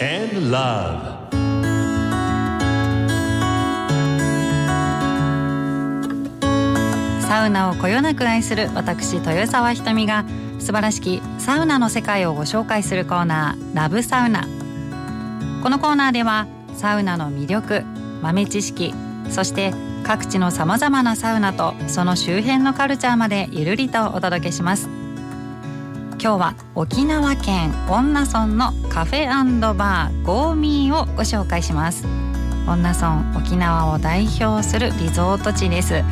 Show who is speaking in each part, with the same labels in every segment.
Speaker 1: love.
Speaker 2: サウナをこよなく愛する私豊沢ひとみが素晴らしきサウナの世界をご紹介するコーナーラブサウナ。このコーナーではサウナの魅力豆知識そして各地のさまざまなサウナとその周辺のカルチャーまでゆるりとお届けします。今日は沖縄県恩納村のカフェバーゴーミーをご紹介します。恩納村沖縄を代表するリゾート地です。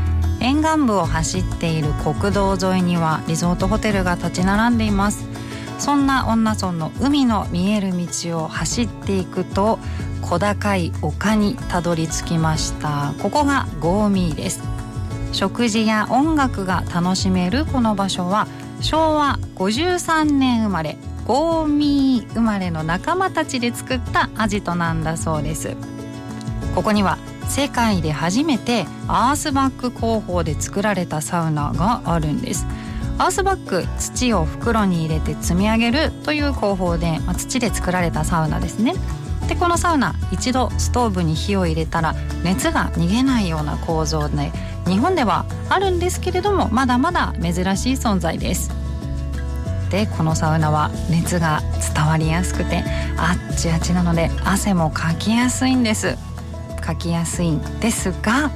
Speaker 2: 沿岸部を走っている国道沿いにはリゾートホテルが立ち並んでいます。そんな恩納村の海の見える道を走っていくと小高い丘にたどり着きました。ここがゴーミーです。食事や音楽が楽しめるこの場所は昭和53年生まれゴーミー生まれの仲間たちで作ったアジトなんだそうです。ここには世界で初めてアースバック工法で作られたサウナがあるんです。アースバック土を袋に入れて積み上げるという工法で、まあ、土で作られたサウナですね。でこのサウナ一度ストーブに火を入れたら熱が逃げないような構造で日本ではあるんですけれどもまだまだ珍しい存在です。でこのサウナは熱が伝わりやすくてあっちあっちなので汗もかきやすいんです。かきやすいんですが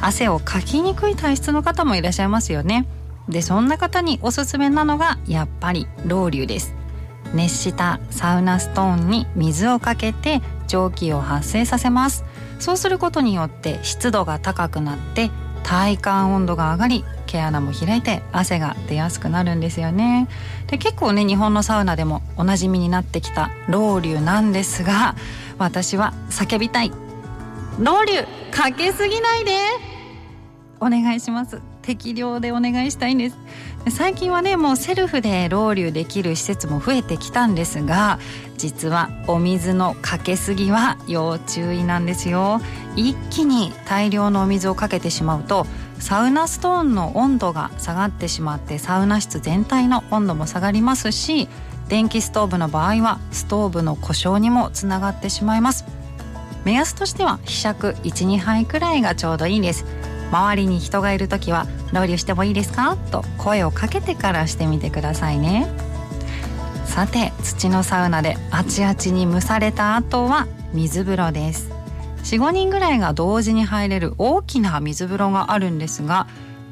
Speaker 2: 汗をかきにくい体質の方もいらっしゃいますよね。でそんな方におすすめなのがやっぱりロウリュです。熱したサウナストーンに水をかけて蒸気を発生させます。そうすることによって湿度が高くなって体感温度が上がり毛穴も開いて汗が出やすくなるんですよね。で結構ね日本のサウナでもおなじみになってきたロウリュなんですが私は叫びたい。ロウリュかけすぎないで。お願いします。適量でお願いしたいんです。最近はねもうセルフでロウリュできる施設も増えてきたんですが実はお水のかけすぎは要注意なんですよ。一気に大量のお水をかけてしまうとサウナストーンの温度が下がってしまってサウナ室全体の温度も下がりますし電気ストーブの場合はストーブの故障にもつながってしまいます。目安としては希釈12杯くらいがちょうどいいです。周りに人がいる時は「ロウリュしてもいいですか?」と声をかけてからしてみてくださいね。さて土のサウナであちあちに蒸された後は水風呂です。45人ぐらいが同時に入れる大きな水風呂があるんですが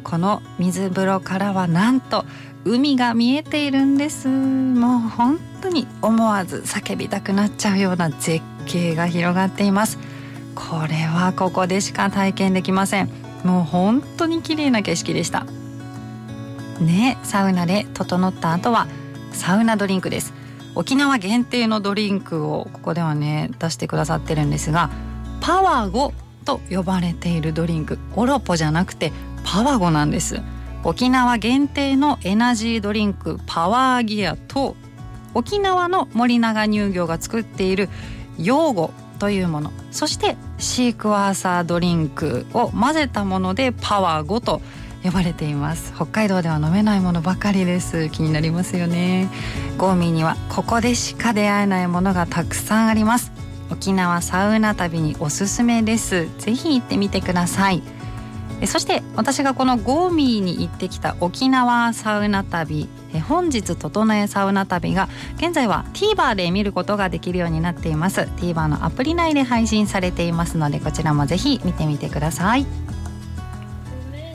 Speaker 2: この水風呂からはなんと海が見えているんです。もう本当に思わず叫びたくなっちゃうような絶景が広がっています。これはここでしか体験できません。もう本当に綺麗な景色でした。ねサウナで整った後はサウナドリンクです。沖縄限定のドリンクをここではね出してくださってるんですがパワゴと呼ばれているドリンクオロポじゃなくてパワゴなんです沖縄限定のエナジードリンクパワーギアと沖縄の森永乳業が作っているヨーゴというもの。そしてシークワーサードリンクを混ぜたものでパワー5と呼ばれています。北海道では飲めないものばかりです。気になりますよね。ゴーミーにはここでしか出会えないものがたくさんあります。沖縄サウナ旅におすすめです。ぜひ行ってみてください。そして私がこのゴーミーに行ってきた沖縄サウナ旅本日整えサウナ旅が現在は TVer で見ることができるようになっています。TVer のアプリ内で配信されていますのでこちらもぜひ見てみてください。